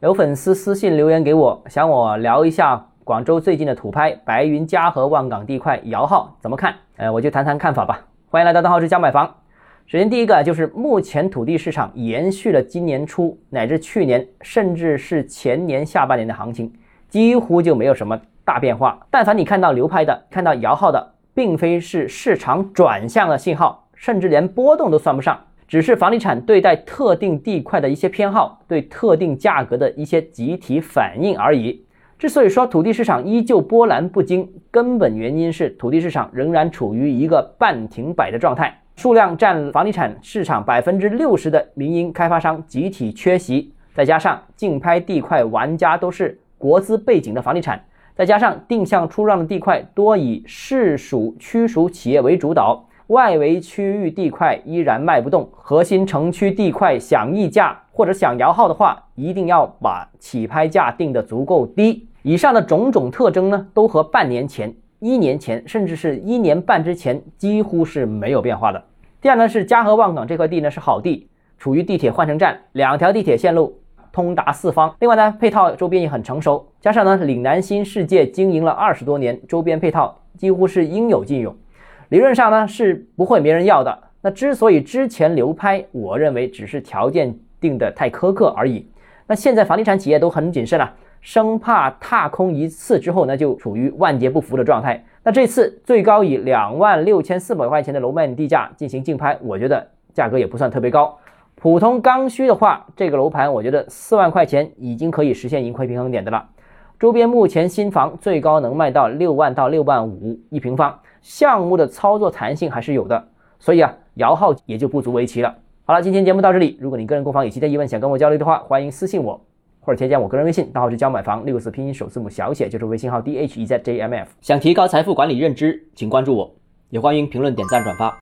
有粉丝私信留言给我，想我聊一下广州最近的土拍白云嘉禾万港地块摇号怎么看？呃，我就谈谈看法吧。欢迎来到邓浩之家买房。首先第一个就是目前土地市场延续了今年初乃至去年，甚至是前年下半年的行情，几乎就没有什么大变化。但凡你看到流拍的、看到摇号的，并非是市场转向的信号，甚至连波动都算不上。只是房地产对待特定地块的一些偏好，对特定价格的一些集体反应而已。之所以说土地市场依旧波澜不惊，根本原因是土地市场仍然处于一个半停摆的状态，数量占房地产市场百分之六十的民营开发商集体缺席，再加上竞拍地块玩家都是国资背景的房地产，再加上定向出让的地块多以市属区属企业为主导。外围区域地块依然卖不动，核心城区地块想溢价或者想摇号的话，一定要把起拍价定得足够低。以上的种种特征呢，都和半年前、一年前，甚至是一年半之前几乎是没有变化的。第二呢，是嘉禾望港这块地呢是好地，处于地铁换乘站，两条地铁线路通达四方。另外呢，配套周边也很成熟，加上呢岭南新世界经营了二十多年，周边配套几乎是应有尽有。理论上呢是不会没人要的。那之所以之前流拍，我认为只是条件定的太苛刻而已。那现在房地产企业都很谨慎了，生怕踏空一次之后呢就处于万劫不复的状态。那这次最高以两万六千四百块钱的楼面地价进行竞拍，我觉得价格也不算特别高。普通刚需的话，这个楼盘我觉得四万块钱已经可以实现盈亏平衡点的了。周边目前新房最高能卖到六万到六万五一平方。项目的操作弹性还是有的，所以啊，摇号也就不足为奇了。好了，今天节目到这里。如果你个人购房有其他疑问，想跟我交流的话，欢迎私信我或者添加我个人微信，账号是教买房六个字拼音首字母小写，就是微信号 d h e z j m f。想提高财富管理认知，请关注我，也欢迎评论、点赞、转发。